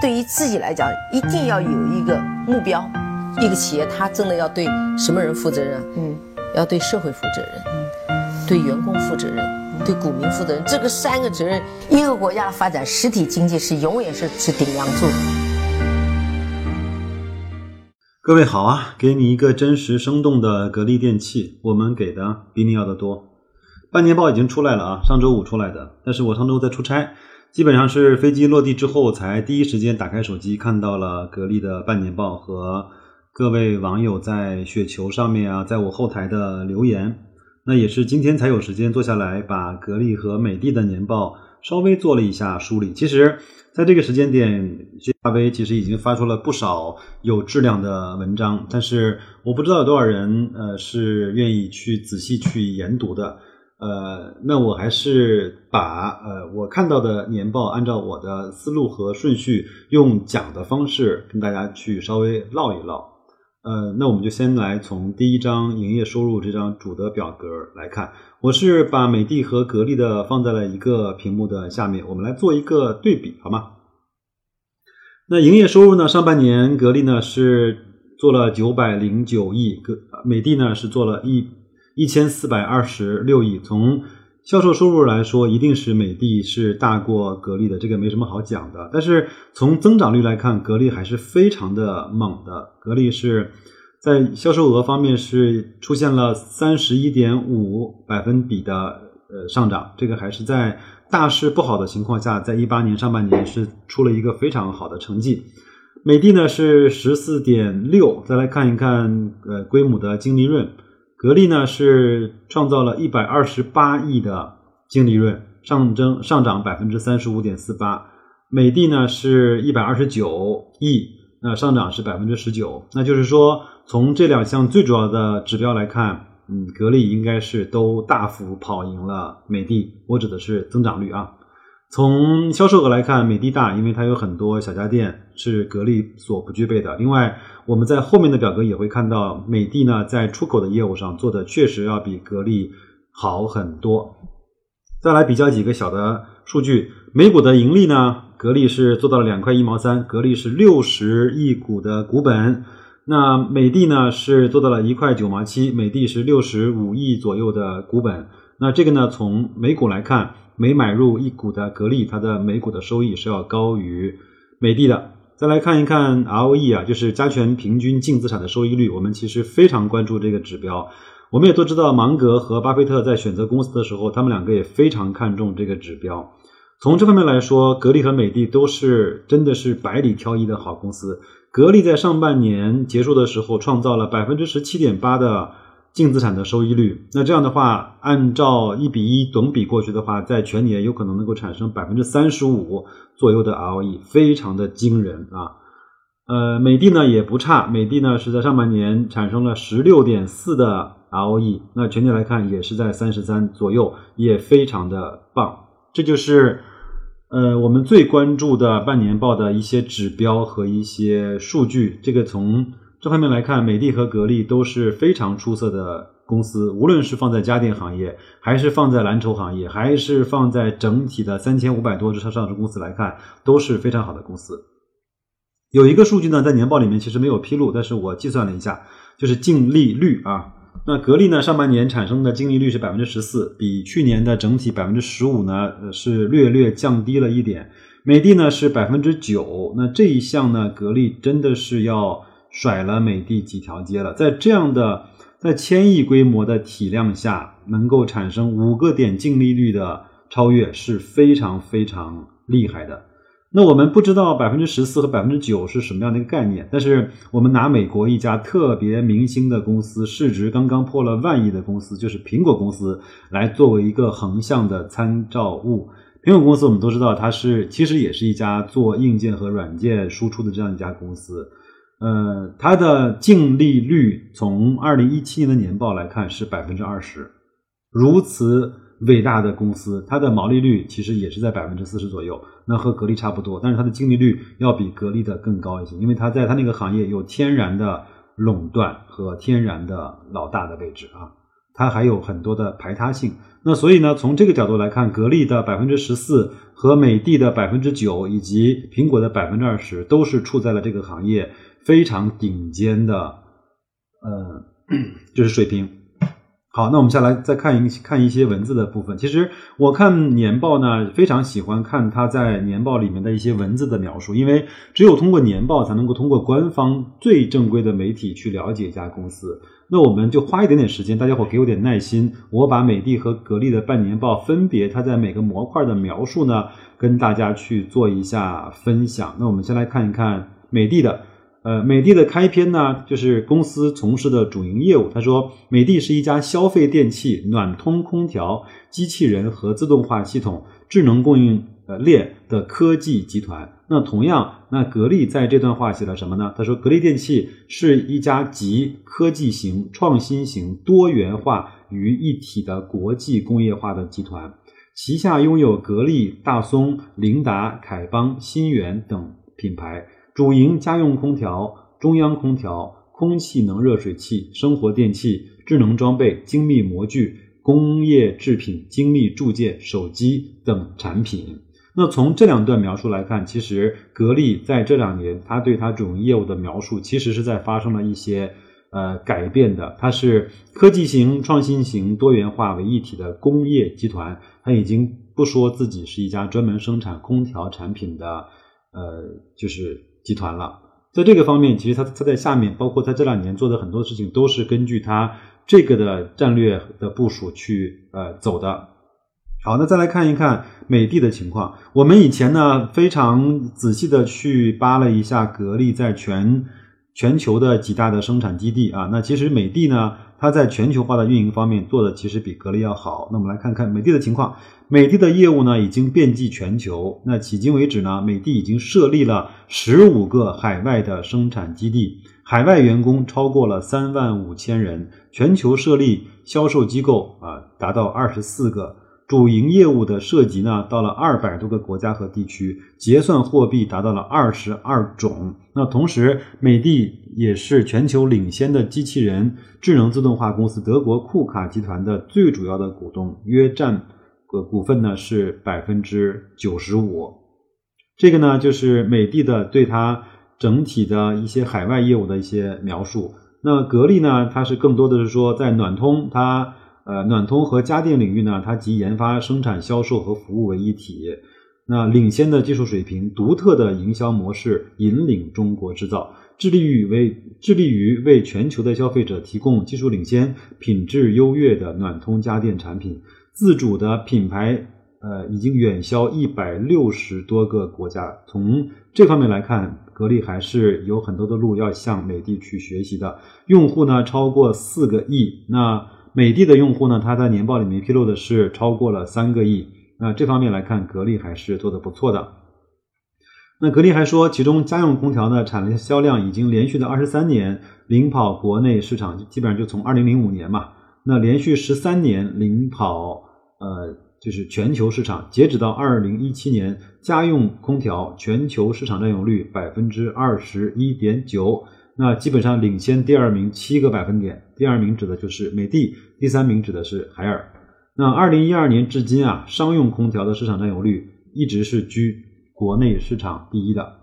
对于自己来讲，一定要有一个目标。一个企业，它真的要对什么人负责任？嗯，要对社会负责任，嗯，对员工负责任，对股民负责任。这个三个责任，一个国家的发展，实体经济是永远是是顶梁柱。各位好啊，给你一个真实生动的格力电器，我们给的比你要的多。半年报已经出来了啊，上周五出来的，但是我上周在出差。基本上是飞机落地之后，才第一时间打开手机看到了格力的半年报和各位网友在雪球上面啊，在我后台的留言。那也是今天才有时间坐下来把格力和美的的年报稍微做了一下梳理。其实，在这个时间点，华为其实已经发出了不少有质量的文章，但是我不知道有多少人呃是愿意去仔细去研读的。呃，那我还是把呃我看到的年报，按照我的思路和顺序，用讲的方式跟大家去稍微唠一唠。呃，那我们就先来从第一张营业收入这张主的表格来看，我是把美的和格力的放在了一个屏幕的下面，我们来做一个对比，好吗？那营业收入呢，上半年格力呢是做了九百零九亿，格美的呢是做了一。一千四百二十六亿，从销售收入来说，一定是美的是大过格力的，这个没什么好讲的。但是从增长率来看，格力还是非常的猛的。格力是在销售额方面是出现了三十一点五百分比的呃上涨，这个还是在大势不好的情况下，在一八年上半年是出了一个非常好的成绩。美的呢是十四点六，再来看一看呃规模的净利润。格力呢是创造了一百二十八亿的净利润，上增上涨百分之三十五点四八。美的呢是一百二十九亿，那上涨是百分之十九。那就是说，从这两项最主要的指标来看，嗯，格力应该是都大幅跑赢了美的。我指的是增长率啊。从销售额来看，美的大，因为它有很多小家电是格力所不具备的。另外，我们在后面的表格也会看到，美的呢在出口的业务上做的确实要比格力好很多。再来比较几个小的数据，每股的盈利呢，格力是做到了两块一毛三，格力是六十亿股的股本。那美的呢是做到了一块九毛七，美的是六十五亿左右的股本。那这个呢，从每股来看。每买入一股的格力，它的每股的收益是要高于美的的。再来看一看 ROE 啊，就是加权平均净资产的收益率。我们其实非常关注这个指标。我们也都知道，芒格和巴菲特在选择公司的时候，他们两个也非常看重这个指标。从这方面来说，格力和美的都是真的是百里挑一的好公司。格力在上半年结束的时候，创造了百分之十七点八的。净资产的收益率，那这样的话，按照一比一等比过去的话，在全年有可能能够产生百分之三十五左右的 ROE，非常的惊人啊。呃，美的呢也不差，美的呢是在上半年产生了十六点四的 ROE，那全年来看也是在三十三左右，也非常的棒。这就是呃我们最关注的半年报的一些指标和一些数据。这个从这方面来看，美的和格力都是非常出色的公司。无论是放在家电行业，还是放在蓝筹行业，还是放在整体的三千五百多只上市公司来看，都是非常好的公司。有一个数据呢，在年报里面其实没有披露，但是我计算了一下，就是净利率啊。那格力呢，上半年产生的净利率是百分之十四，比去年的整体百分之十五呢，是略略降低了一点。美的呢是百分之九，那这一项呢，格力真的是要。甩了美的几条街了，在这样的在千亿规模的体量下，能够产生五个点净利率的超越是非常非常厉害的。那我们不知道百分之十四和百分之九是什么样的一个概念，但是我们拿美国一家特别明星的公司，市值刚刚破了万亿的公司，就是苹果公司来作为一个横向的参照物。苹果公司我们都知道，它是其实也是一家做硬件和软件输出的这样一家公司。呃，它的净利率从二零一七年的年报来看是百分之二十，如此伟大的公司，它的毛利率其实也是在百分之四十左右，那和格力差不多，但是它的净利率要比格力的更高一些，因为它在它那个行业有天然的垄断和天然的老大的位置啊。它还有很多的排他性。那所以呢，从这个角度来看，格力的百分之十四和美的的百分之九，以及苹果的百分之二十，都是处在了这个行业非常顶尖的，呃，就是水平。好，那我们下来再看一看一些文字的部分。其实我看年报呢，非常喜欢看它在年报里面的一些文字的描述，因为只有通过年报，才能够通过官方最正规的媒体去了解一家公司。那我们就花一点点时间，大家伙给我点耐心，我把美的和格力的半年报分别它在每个模块的描述呢，跟大家去做一下分享。那我们先来看一看美的的。呃，美的的开篇呢，就是公司从事的主营业务。他说，美的是一家消费电器、暖通空调、机器人和自动化系统智能供应呃链的科技集团。那同样，那格力在这段话写了什么呢？他说，格力电器是一家集科技型、创新型、多元化于一体的国际工业化的集团，旗下拥有格力、大松、凌达、凯邦、新源等品牌。主营家用空调、中央空调、空气能热水器、生活电器、智能装备、精密模具、工业制品、精密铸件、手机等产品。那从这两段描述来看，其实格力在这两年，它对它主营业务的描述，其实是在发生了一些呃改变的。它是科技型、创新型、多元化为一体的工业集团，它已经不说自己是一家专门生产空调产品的，呃，就是。集团了，在这个方面，其实他他在下面，包括他这两年做的很多事情，都是根据他这个的战略的部署去呃走的。好，那再来看一看美的的情况。我们以前呢非常仔细的去扒了一下格力在全全球的几大的生产基地啊，那其实美的呢。它在全球化的运营方面做的其实比格力要好。那我们来看看美的的情况。美的的业务呢已经遍及全球。那迄今为止呢，美的已经设立了十五个海外的生产基地，海外员工超过了三万五千人，全球设立销售机构啊达到二十四个。主营业务的涉及呢，到了二百多个国家和地区，结算货币达到了二十二种。那同时，美的也是全球领先的机器人智能自动化公司德国库卡集团的最主要的股东，约占个股份呢是百分之九十五。这个呢就是美的的对它整体的一些海外业务的一些描述。那格力呢，它是更多的是说在暖通它。呃，暖通和家电领域呢，它集研发、生产、销售和服务为一体。那领先的技术水平、独特的营销模式，引领中国制造，致力于为致力于为全球的消费者提供技术领先、品质优越的暖通家电产品。自主的品牌，呃，已经远销一百六十多个国家。从这方面来看，格力还是有很多的路要向美的去学习的。用户呢，超过四个亿。那美的的用户呢，它在年报里面披露的是超过了三个亿。那这方面来看，格力还是做的不错的。那格力还说，其中家用空调呢，产量销量已经连续的二十三年领跑国内市场，基本上就从二零零五年嘛，那连续十三年领跑，呃，就是全球市场。截止到二零一七年，家用空调全球市场占有率百分之二十一点九。那基本上领先第二名七个百分点，第二名指的就是美的，第三名指的是海尔。那二零一二年至今啊，商用空调的市场占有率一直是居国内市场第一的。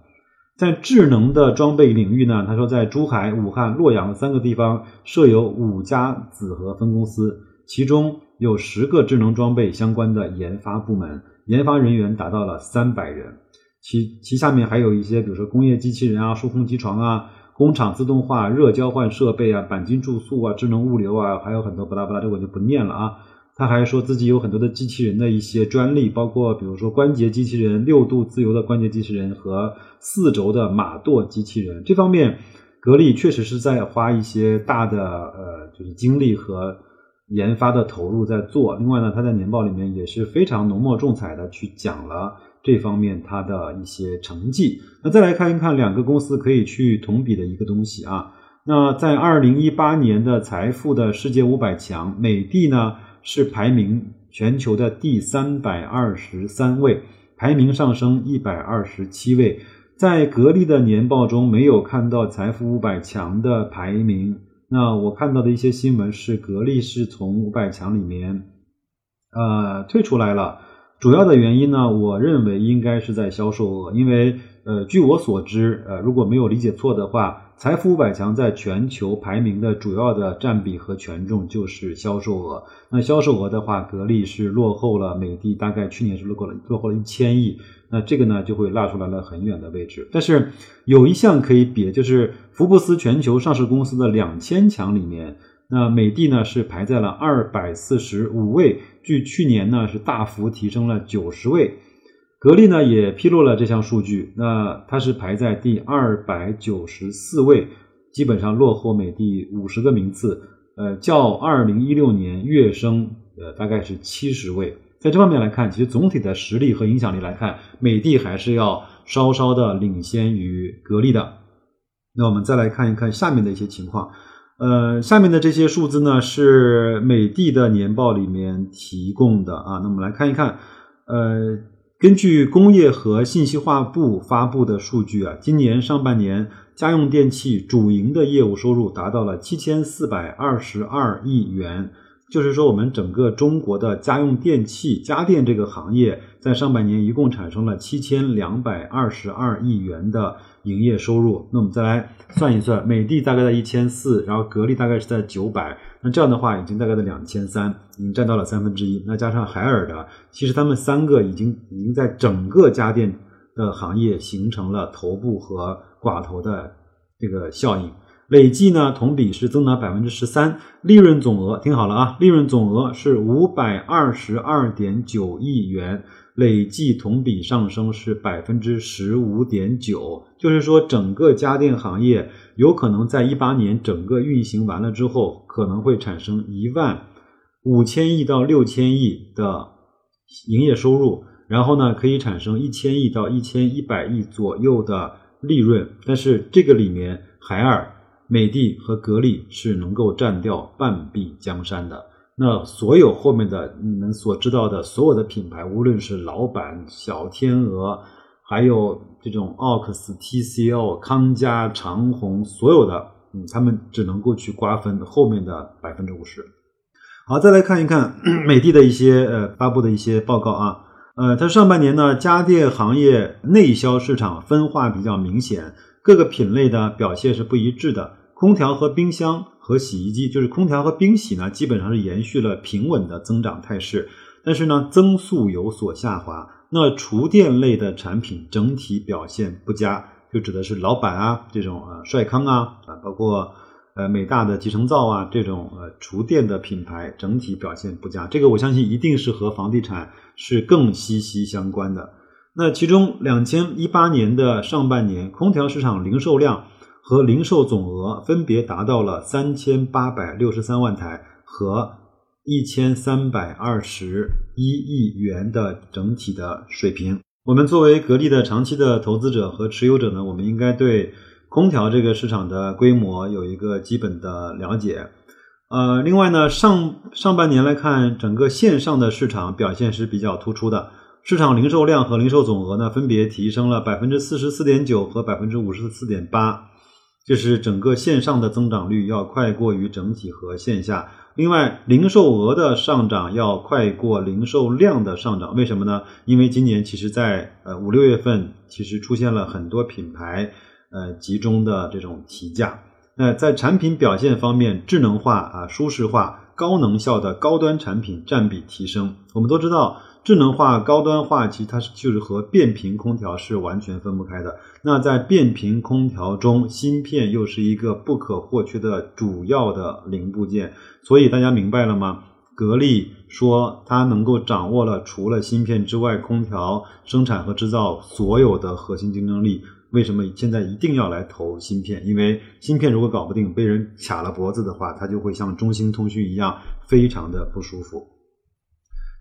在智能的装备领域呢，他说在珠海、武汉、洛阳三个地方设有五家子和分公司，其中有十个智能装备相关的研发部门，研发人员达到了三百人。其其下面还有一些，比如说工业机器人啊、数控机床啊。工厂自动化、热交换设备啊、钣金注塑啊、智能物流啊，还有很多巴拉巴拉，这我就不念了啊。他还说自己有很多的机器人的一些专利，包括比如说关节机器人、六度自由的关节机器人和四轴的马舵机器人。这方面，格力确实是在花一些大的呃，就是精力和研发的投入在做。另外呢，他在年报里面也是非常浓墨重彩的去讲了。这方面它的一些成绩，那再来看一看两个公司可以去同比的一个东西啊。那在二零一八年的财富的世界五百强，美的呢是排名全球的第三百二十三位，排名上升一百二十七位。在格力的年报中没有看到财富五百强的排名。那我看到的一些新闻是，格力是从五百强里面呃退出来了。主要的原因呢，我认为应该是在销售额，因为呃，据我所知，呃，如果没有理解错的话，财富五百强在全球排名的主要的占比和权重就是销售额。那销售额的话，格力是落后了美的，大概去年是落后了落后了一千亿。那这个呢，就会落出来了很远的位置。但是有一项可以比，就是福布斯全球上市公司的两千强里面。那美的呢是排在了二百四十五位，距去年呢是大幅提升了九十位。格力呢也披露了这项数据，那它是排在第二百九十四位，基本上落后美的五十个名次，呃，较二零一六年跃升呃大概是七十位。在这方面来看，其实总体的实力和影响力来看，美的还是要稍稍的领先于格力的。那我们再来看一看下面的一些情况。呃，下面的这些数字呢是美的的年报里面提供的啊。那我们来看一看，呃，根据工业和信息化部发布的数据啊，今年上半年家用电器主营的业务收入达到了七千四百二十二亿元。就是说，我们整个中国的家用电器家电这个行业，在上半年一共产生了七千两百二十二亿元的营业收入。那我们再来算一算，美的大概在一千四，然后格力大概是在九百，那这样的话，已经大概在两千三，已经占到了三分之一。那加上海尔的，其实他们三个已经已经在整个家电的行业形成了头部和寡头的这个效应。累计呢，同比是增长百分之十三，利润总额听好了啊，利润总额是五百二十二点九亿元，累计同比上升是百分之十五点九。就是说，整个家电行业有可能在一八年整个运行完了之后，可能会产生一万五千亿到六千亿的营业收入，然后呢，可以产生一千亿到一千一百亿左右的利润。但是这个里面，海尔。美的和格力是能够占掉半壁江山的。那所有后面的你们所知道的所有的品牌，无论是老板、小天鹅，还有这种奥克斯、TCL、康佳、长虹，所有的，嗯，他们只能够去瓜分后面的百分之五十。好，再来看一看 美的的一些呃发布的一些报告啊，呃，它上半年呢，家电行业内销市场分化比较明显。各个品类的表现是不一致的，空调和冰箱和洗衣机，就是空调和冰洗呢，基本上是延续了平稳的增长态势，但是呢，增速有所下滑。那厨电类的产品整体表现不佳，就指的是老板啊这种呃帅康啊啊，包括呃美大的集成灶啊这种呃厨电的品牌整体表现不佳。这个我相信一定是和房地产是更息息相关的。那其中，两千一八年的上半年，空调市场零售量和零售总额分别达到了三千八百六十三万台和一千三百二十一亿元的整体的水平。我们作为格力的长期的投资者和持有者呢，我们应该对空调这个市场的规模有一个基本的了解。呃，另外呢，上上半年来看，整个线上的市场表现是比较突出的。市场零售量和零售总额呢，分别提升了百分之四十四点九和百分之五十四点八，就是整个线上的增长率要快过于整体和线下。另外，零售额的上涨要快过零售量的上涨，为什么呢？因为今年其实，在呃五六月份，其实出现了很多品牌呃集中的这种提价。那在产品表现方面，智能化啊、舒适化、高能效的高端产品占比提升。我们都知道。智能化、高端化，其实它是就是和变频空调是完全分不开的。那在变频空调中，芯片又是一个不可或缺的主要的零部件。所以大家明白了吗？格力说它能够掌握了除了芯片之外，空调生产和制造所有的核心竞争力。为什么现在一定要来投芯片？因为芯片如果搞不定，被人卡了脖子的话，它就会像中兴通讯一样，非常的不舒服。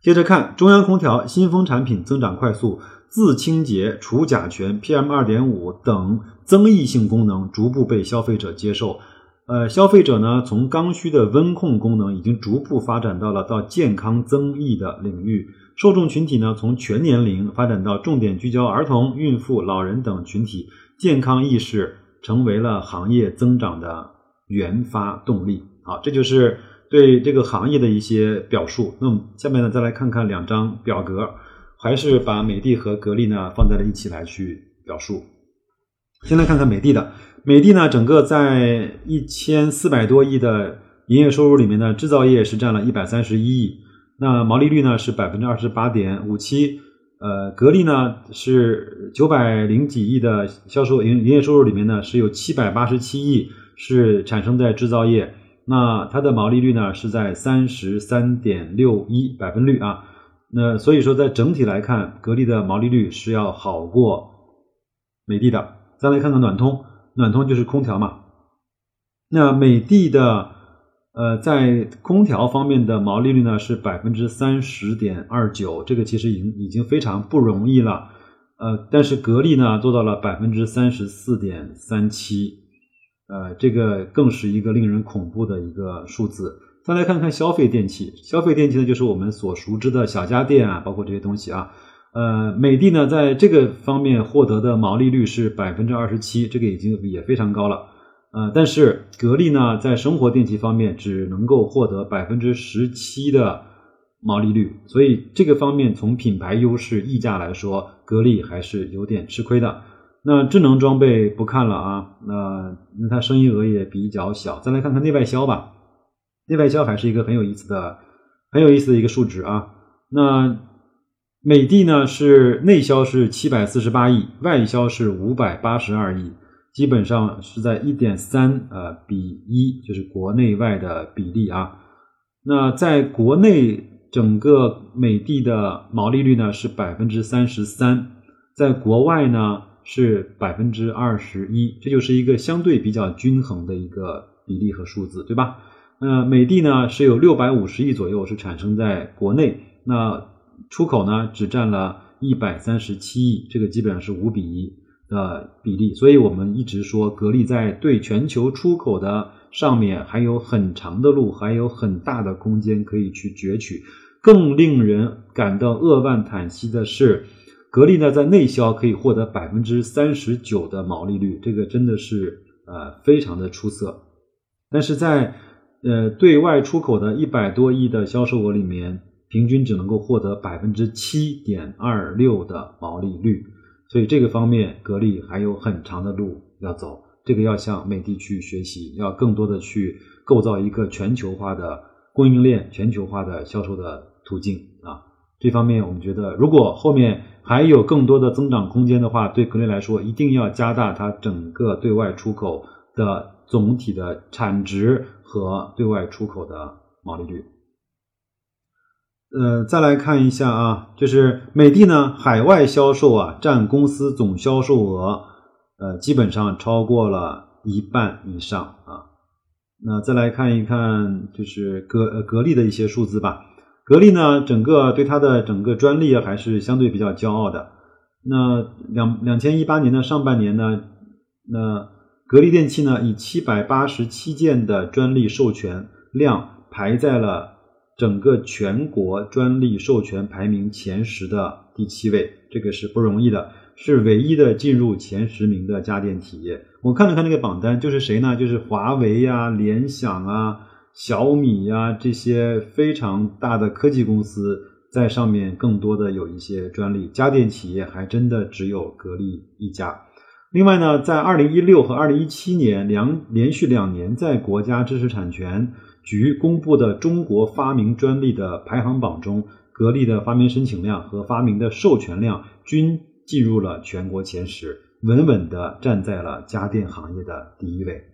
接着看中央空调新风产品增长快速，自清洁、除甲醛、PM 二点五等增益性功能逐步被消费者接受。呃，消费者呢从刚需的温控功能已经逐步发展到了到健康增益的领域。受众群体呢从全年龄发展到重点聚焦儿童、孕妇、老人等群体，健康意识成为了行业增长的原发动力。好，这就是对这个行业的一些表述。那么下面呢，再来看看两张表格，还是把美的和格力呢放在了一起来去表述。先来看看美的的，美的呢，整个在一千四百多亿的营业收入里面呢，制造业是占了一百三十一亿，那毛利率呢是百分之二十八点五七。呃，格力呢是九百零几亿的销售营营业收入里面呢，是有七百八十七亿是产生在制造业，那它的毛利率呢是在三十三点六一百分率啊。那所以说，在整体来看，格力的毛利率是要好过美的的。再来看看暖通，暖通就是空调嘛。那美的的呃，在空调方面的毛利率呢是百分之三十点二九，这个其实已经已经非常不容易了。呃，但是格力呢做到了百分之三十四点三七，呃，这个更是一个令人恐怖的一个数字。再来看看消费电器，消费电器呢就是我们所熟知的小家电啊，包括这些东西啊。呃，美的呢，在这个方面获得的毛利率是百分之二十七，这个已经也非常高了。呃，但是格力呢，在生活电器方面只能够获得百分之十七的毛利率，所以这个方面从品牌优势、溢价来说，格力还是有点吃亏的。那智能装备不看了啊，那那它生意额也比较小。再来看看内外销吧，内外销还是一个很有意思的、很有意思的一个数值啊。那美的呢是内销是七百四十八亿，外销是五百八十二亿，基本上是在一点三呃比一，就是国内外的比例啊。那在国内整个美的的毛利率呢是百分之三十三，在国外呢是百分之二十一，这就是一个相对比较均衡的一个比例和数字，对吧？那美的呢是有六百五十亿左右是产生在国内，那。出口呢只占了一百三十七亿，这个基本上是五比一的比例，所以我们一直说格力在对全球出口的上面还有很长的路，还有很大的空间可以去攫取。更令人感到扼腕叹息的是，格力呢在内销可以获得百分之三十九的毛利率，这个真的是呃非常的出色。但是在呃对外出口的一百多亿的销售额里面。平均只能够获得百分之七点二六的毛利率，所以这个方面格力还有很长的路要走。这个要向美的去学习，要更多的去构造一个全球化的供应链、全球化的销售的途径啊。这方面我们觉得，如果后面还有更多的增长空间的话，对格力来说，一定要加大它整个对外出口的总体的产值和对外出口的毛利率。呃，再来看一下啊，就是美的呢，海外销售啊，占公司总销售额，呃，基本上超过了一半以上啊。那再来看一看，就是格格力的一些数字吧。格力呢，整个对它的整个专利啊，还是相对比较骄傲的。那两两千一八年的上半年呢，那格力电器呢，以七百八十七件的专利授权量排在了。整个全国专利授权排名前十的第七位，这个是不容易的，是唯一的进入前十名的家电企业。我看了看那个榜单，就是谁呢？就是华为呀、联想啊、小米呀这些非常大的科技公司在上面，更多的有一些专利。家电企业还真的只有格力一家。另外呢，在二零一六和二零一七年两连续两年，在国家知识产权。局公布的中国发明专利的排行榜中，格力的发明申请量和发明的授权量均进入了全国前十，稳稳的站在了家电行业的第一位。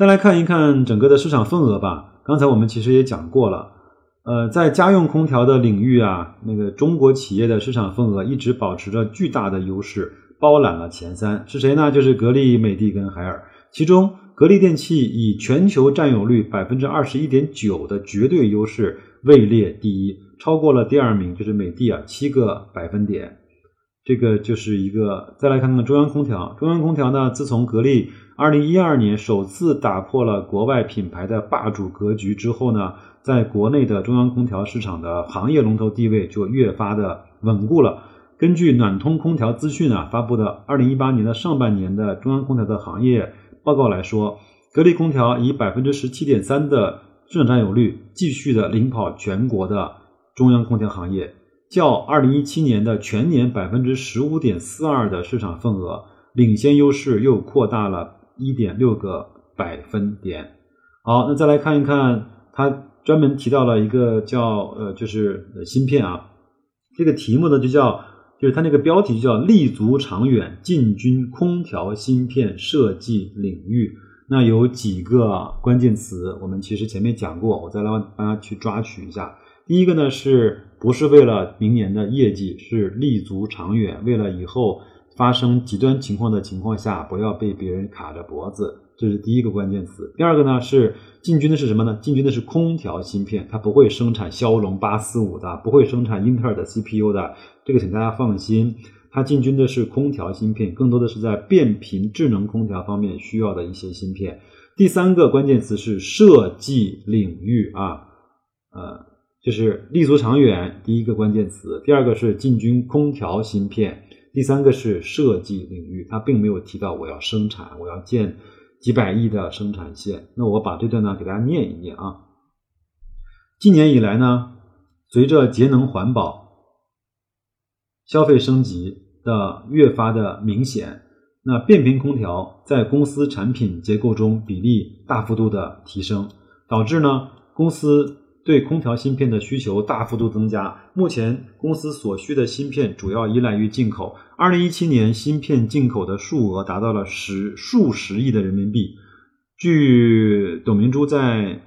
再来看一看整个的市场份额吧。刚才我们其实也讲过了，呃，在家用空调的领域啊，那个中国企业的市场份额一直保持着巨大的优势，包揽了前三。是谁呢？就是格力、美的跟海尔，其中。格力电器以全球占有率百分之二十一点九的绝对优势位列第一，超过了第二名就是美的啊七个百分点。这个就是一个。再来看看中央空调，中央空调呢，自从格力二零一二年首次打破了国外品牌的霸主格局之后呢，在国内的中央空调市场的行业龙头地位就越发的稳固了。根据暖通空调资讯啊发布的二零一八年的上半年的中央空调的行业。报告来说，格力空调以百分之十七点三的市场占有率，继续的领跑全国的中央空调行业，较二零一七年的全年百分之十五点四二的市场份额，领先优势又扩大了一点六个百分点。好，那再来看一看，它专门提到了一个叫呃，就是芯片啊，这个题目呢就叫。就是它那个标题叫“立足长远，进军空调芯片设计领域”。那有几个关键词，我们其实前面讲过，我再来帮大家去抓取一下。第一个呢，是不是为了明年的业绩，是立足长远，为了以后发生极端情况的情况下，不要被别人卡着脖子。这是第一个关键词。第二个呢是进军的是什么呢？进军的是空调芯片，它不会生产骁龙八四五的，不会生产英特尔的 CPU 的，这个请大家放心。它进军的是空调芯片，更多的是在变频智能空调方面需要的一些芯片。第三个关键词是设计领域啊，呃，就是立足长远，第一个关键词。第二个是进军空调芯片，第三个是设计领域。它并没有提到我要生产，我要建。几百亿的生产线，那我把这段呢给大家念一念啊。今年以来呢，随着节能环保、消费升级的越发的明显，那变频空调在公司产品结构中比例大幅度的提升，导致呢公司。对空调芯片的需求大幅度增加，目前公司所需的芯片主要依赖于进口。二零一七年芯片进口的数额达到了十数十亿的人民币。据董明珠在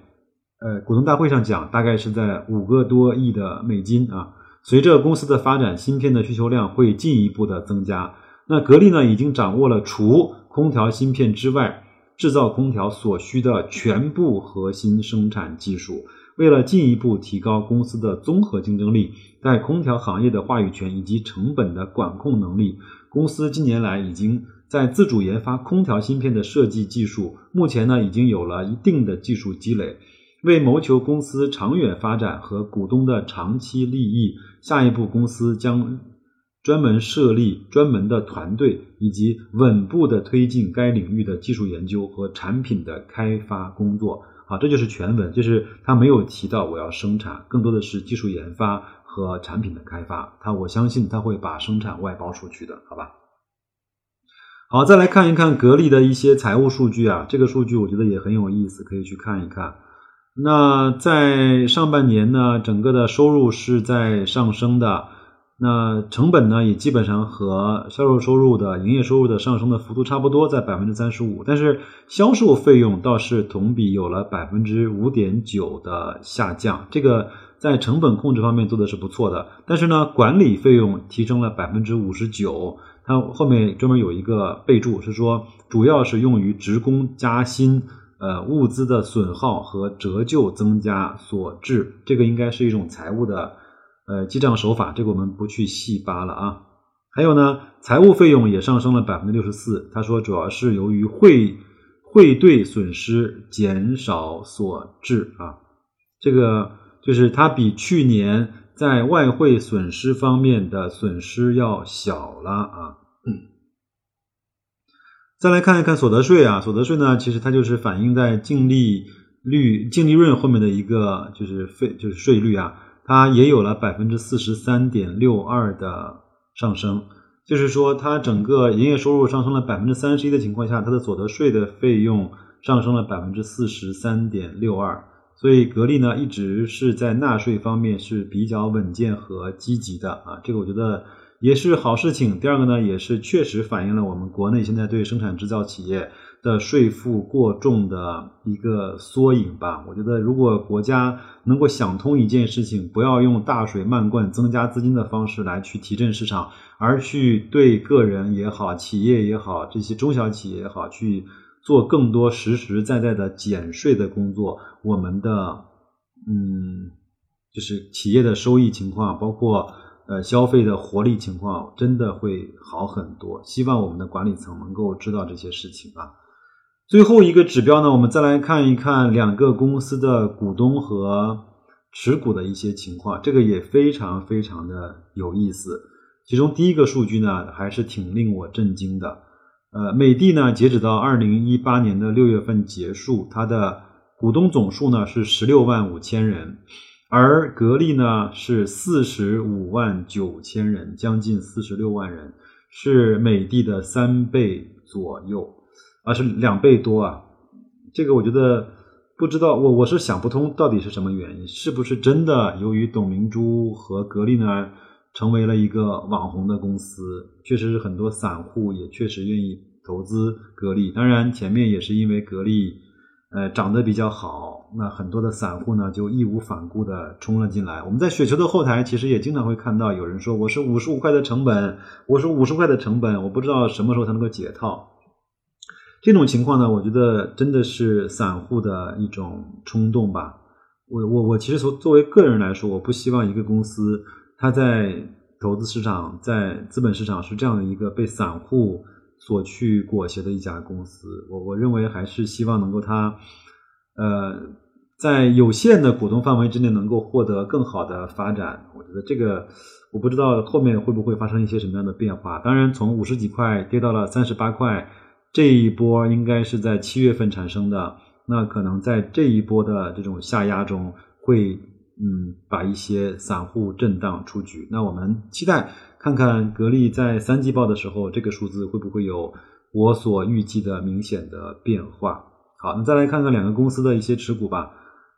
呃股东大会上讲，大概是在五个多亿的美金啊。随着公司的发展，芯片的需求量会进一步的增加。那格力呢，已经掌握了除空调芯片之外制造空调所需的全部核心生产技术。为了进一步提高公司的综合竞争力，在空调行业的话语权以及成本的管控能力，公司近年来已经在自主研发空调芯片的设计技术，目前呢已经有了一定的技术积累。为谋求公司长远发展和股东的长期利益，下一步公司将专门设立专门的团队，以及稳步的推进该领域的技术研究和产品的开发工作。啊，这就是全文，就是他没有提到我要生产，更多的是技术研发和产品的开发。他我相信他会把生产外包出去的，好吧？好，再来看一看格力的一些财务数据啊，这个数据我觉得也很有意思，可以去看一看。那在上半年呢，整个的收入是在上升的。那成本呢，也基本上和销售收入的营业收入的上升的幅度差不多，在百分之三十五。但是销售费用倒是同比有了百分之五点九的下降，这个在成本控制方面做的是不错的。但是呢，管理费用提升了百分之五十九，它后面专门有一个备注是说，主要是用于职工加薪、呃物资的损耗和折旧增加所致。这个应该是一种财务的。呃，记账手法这个我们不去细扒了啊。还有呢，财务费用也上升了百分之六十四。他说，主要是由于汇汇兑损失减少所致啊。这个就是它比去年在外汇损失方面的损失要小了啊。再来看一看所得税啊，所得税呢，其实它就是反映在净利率、净利润后面的一个就是费就是税率啊。它也有了百分之四十三点六二的上升，就是说它整个营业收入上升了百分之三十一的情况下，它的所得税的费用上升了百分之四十三点六二，所以格力呢一直是在纳税方面是比较稳健和积极的啊，这个我觉得也是好事情。第二个呢，也是确实反映了我们国内现在对生产制造企业。的税负过重的一个缩影吧。我觉得，如果国家能够想通一件事情，不要用大水漫灌、增加资金的方式来去提振市场，而去对个人也好、企业也好、这些中小企业也好，去做更多实实在在的减税的工作，我们的嗯，就是企业的收益情况，包括呃消费的活力情况，真的会好很多。希望我们的管理层能够知道这些事情啊。最后一个指标呢，我们再来看一看两个公司的股东和持股的一些情况，这个也非常非常的有意思。其中第一个数据呢，还是挺令我震惊的。呃，美的呢，截止到二零一八年的六月份结束，它的股东总数呢是十六万五千人，而格力呢是四十五万九千人，将近四十六万人，是美的的三倍左右，而，是两倍多啊。这个我觉得不知道，我我是想不通到底是什么原因，是不是真的由于董明珠和格力呢？成为了一个网红的公司，确实是很多散户也确实愿意投资格力。当然，前面也是因为格力，呃，涨得比较好，那很多的散户呢就义无反顾的冲了进来。我们在雪球的后台其实也经常会看到有人说：“我是五十五块的成本，我是五十块的成本，我不知道什么时候才能够解套。”这种情况呢，我觉得真的是散户的一种冲动吧。我我我其实从作为个人来说，我不希望一个公司。它在投资市场，在资本市场是这样的一个被散户所去裹挟的一家公司。我我认为还是希望能够它，呃，在有限的股东范围之内能够获得更好的发展。我觉得这个我不知道后面会不会发生一些什么样的变化。当然，从五十几块跌到了三十八块，这一波应该是在七月份产生的。那可能在这一波的这种下压中会。嗯，把一些散户震荡出局。那我们期待看看格力在三季报的时候，这个数字会不会有我所预计的明显的变化？好，那再来看看两个公司的一些持股吧。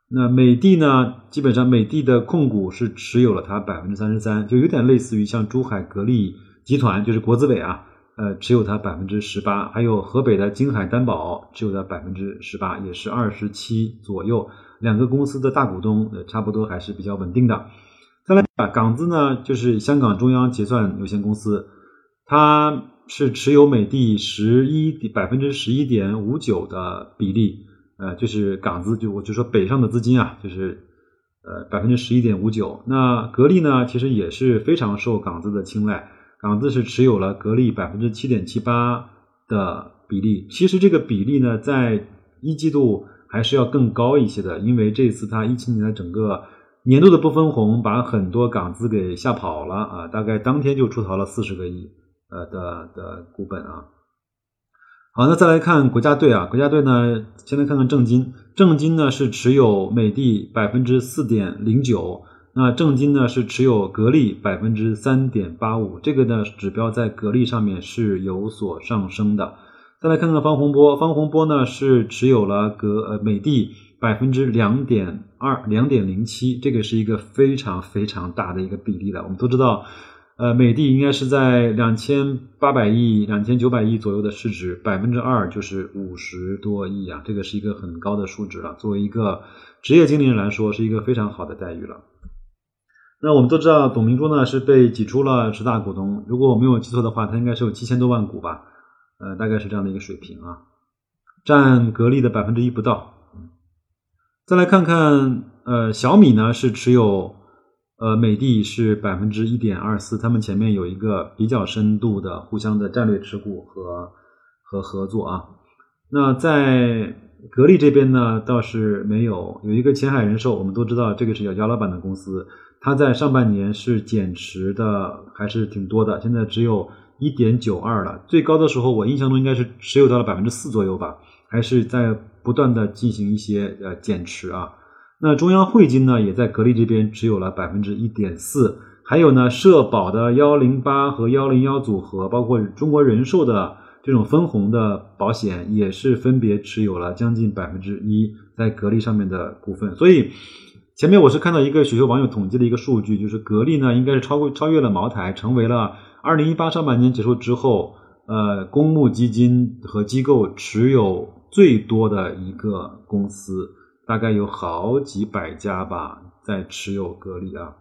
那美的呢，基本上美的的控股是持有了它百分之三十三，就有点类似于像珠海格力集团，就是国资委啊，呃，持有它百分之十八，还有河北的金海担保持有它百分之十八，也是二十七左右。两个公司的大股东，呃，差不多还是比较稳定的。再来，港资呢，就是香港中央结算有限公司，它是持有美的十一百分之十一点五九的比例，呃，就是港资，就我就说北上的资金啊，就是呃百分之十一点五九。那格力呢，其实也是非常受港资的青睐，港资是持有了格力百分之七点七八的比例。其实这个比例呢，在一季度。还是要更高一些的，因为这次它一七年的整个年度的不分红，把很多港资给吓跑了啊，大概当天就出逃了四十个亿呃的的股本啊。好，那再来看国家队啊，国家队呢，先来看看正金，正金呢是持有美的百分之四点零九，那正金呢是持有格力百分之三点八五，这个呢指标在格力上面是有所上升的。再来看看方洪波，方洪波呢是持有了格呃美的百分之两点二两点零七，这个是一个非常非常大的一个比例了。我们都知道，呃，美的应该是在两千八百亿、两千九百亿左右的市值，百分之二就是五十多亿啊，这个是一个很高的数值了。作为一个职业经理人来说，是一个非常好的待遇了。那我们都知道，董明珠呢是被挤出了十大股东，如果我没有记错的话，他应该是有七千多万股吧。呃，大概是这样的一个水平啊，占格力的百分之一不到。再来看看，呃，小米呢是持有，呃，美的是百分之一点二四，他们前面有一个比较深度的互相的战略持股和和合作啊。那在格力这边呢，倒是没有，有一个前海人寿，我们都知道这个是姚姚老板的公司，它在上半年是减持的，还是挺多的，现在只有。一点九二了，最高的时候我印象中应该是持有到了百分之四左右吧，还是在不断的进行一些呃减持啊。那中央汇金呢，也在格力这边持有了百分之一点四，还有呢社保的幺零八和幺零幺组合，包括中国人寿的这种分红的保险，也是分别持有了将近百分之一在格力上面的股份。所以前面我是看到一个许多网友统计的一个数据，就是格力呢应该是超过超越了茅台，成为了。二零一八上半年结束之后，呃，公募基金和机构持有最多的一个公司，大概有好几百家吧，在持有格力啊。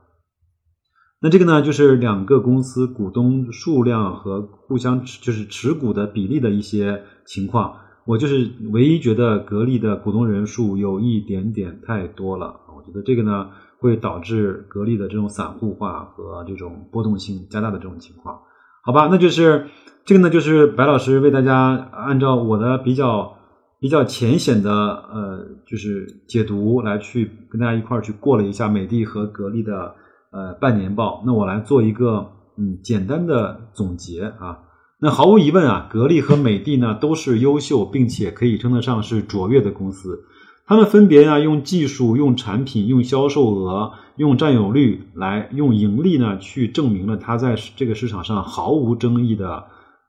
那这个呢，就是两个公司股东数量和互相就是持股的比例的一些情况。我就是唯一觉得格力的股东人数有一点点太多了，觉得这个呢。会导致格力的这种散户化和这种波动性加大的这种情况，好吧？那就是这个呢，就是白老师为大家按照我的比较比较浅显的呃，就是解读来去跟大家一块儿去过了一下美的和格力的呃半年报。那我来做一个嗯简单的总结啊。那毫无疑问啊，格力和美的呢都是优秀并且可以称得上是卓越的公司。他们分别呢用技术、用产品、用销售额、用占有率来用盈利呢去证明了它在这个市场上毫无争议的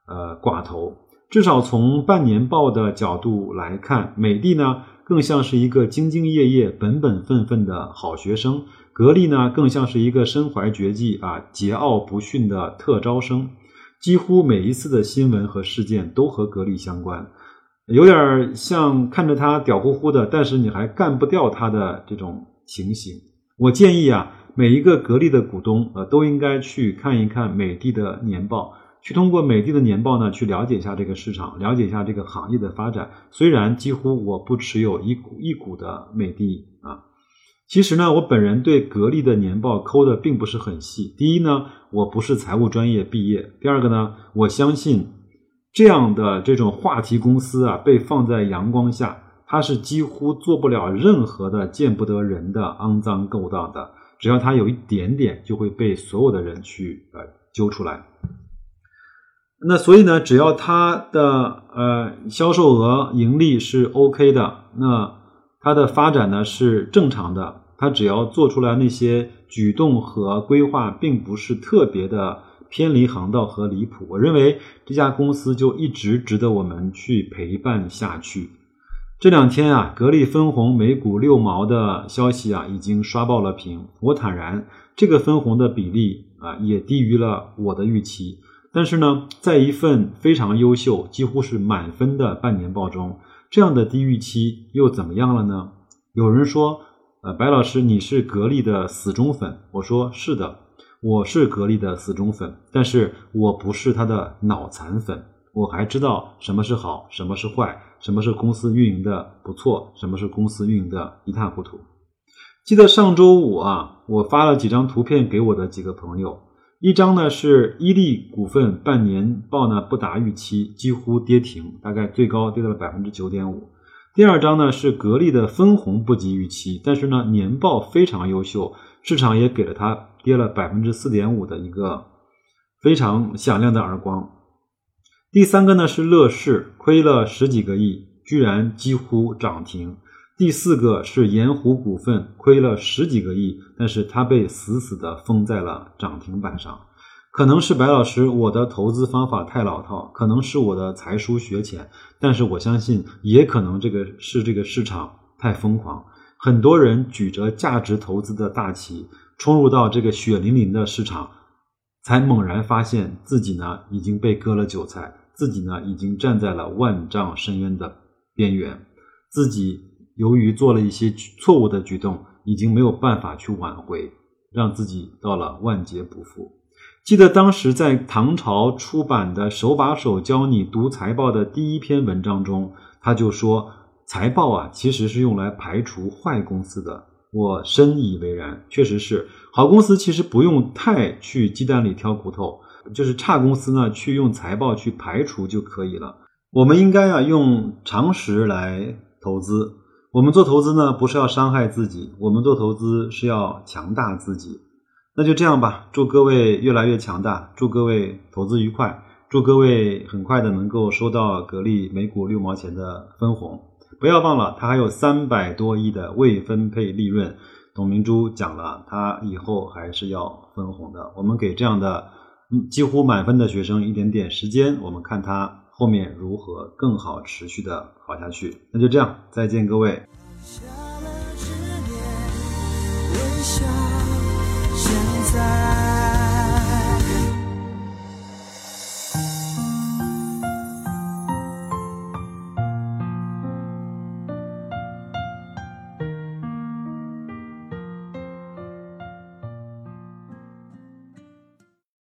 呃寡头。至少从半年报的角度来看，美的呢更像是一个兢兢业业、本本分分的好学生，格力呢更像是一个身怀绝技啊、桀骜不驯的特招生。几乎每一次的新闻和事件都和格力相关。有点像看着他屌乎乎的，但是你还干不掉他的这种情形。我建议啊，每一个格力的股东呃都应该去看一看美的的年报，去通过美的的年报呢去了解一下这个市场，了解一下这个行业的发展。虽然几乎我不持有一股一股的美的啊，其实呢，我本人对格力的年报抠的并不是很细。第一呢，我不是财务专业毕业；第二个呢，我相信。这样的这种话题公司啊，被放在阳光下，它是几乎做不了任何的见不得人的肮脏勾当的。只要它有一点点，就会被所有的人去呃揪出来。那所以呢，只要它的呃销售额、盈利是 OK 的，那它的发展呢是正常的。它只要做出来那些举动和规划，并不是特别的。偏离航道和离谱，我认为这家公司就一直值得我们去陪伴下去。这两天啊，格力分红每股六毛的消息啊，已经刷爆了屏。我坦然，这个分红的比例啊，也低于了我的预期。但是呢，在一份非常优秀、几乎是满分的半年报中，这样的低预期又怎么样了呢？有人说，呃，白老师，你是格力的死忠粉。我说是的。我是格力的死忠粉，但是我不是他的脑残粉。我还知道什么是好，什么是坏，什么是公司运营的不错，什么是公司运营的一塌糊涂。记得上周五啊，我发了几张图片给我的几个朋友，一张呢是伊利股份半年报呢不达预期，几乎跌停，大概最高跌到了百分之九点五。第二张呢是格力的分红不及预期，但是呢年报非常优秀，市场也给了它。跌了百分之四点五的一个非常响亮的耳光。第三个呢是乐视，亏了十几个亿，居然几乎涨停。第四个是盐湖股份，亏了十几个亿，但是它被死死的封在了涨停板上。可能是白老师我的投资方法太老套，可能是我的才疏学浅，但是我相信，也可能这个是这个市场太疯狂，很多人举着价值投资的大旗。冲入到这个血淋淋的市场，才猛然发现自己呢已经被割了韭菜，自己呢已经站在了万丈深渊的边缘，自己由于做了一些错误的举动，已经没有办法去挽回，让自己到了万劫不复。记得当时在唐朝出版的《手把手教你读财报》的第一篇文章中，他就说，财报啊其实是用来排除坏公司的。我深以为然，确实是好公司，其实不用太去鸡蛋里挑骨头，就是差公司呢，去用财报去排除就可以了。我们应该啊用常识来投资。我们做投资呢，不是要伤害自己，我们做投资是要强大自己。那就这样吧，祝各位越来越强大，祝各位投资愉快，祝各位很快的能够收到格力每股六毛钱的分红。不要忘了，他还有三百多亿的未分配利润。董明珠讲了，他以后还是要分红的。我们给这样的几乎满分的学生一点点时间，我们看他后面如何更好持续的好下去。那就这样，再见，各位。现在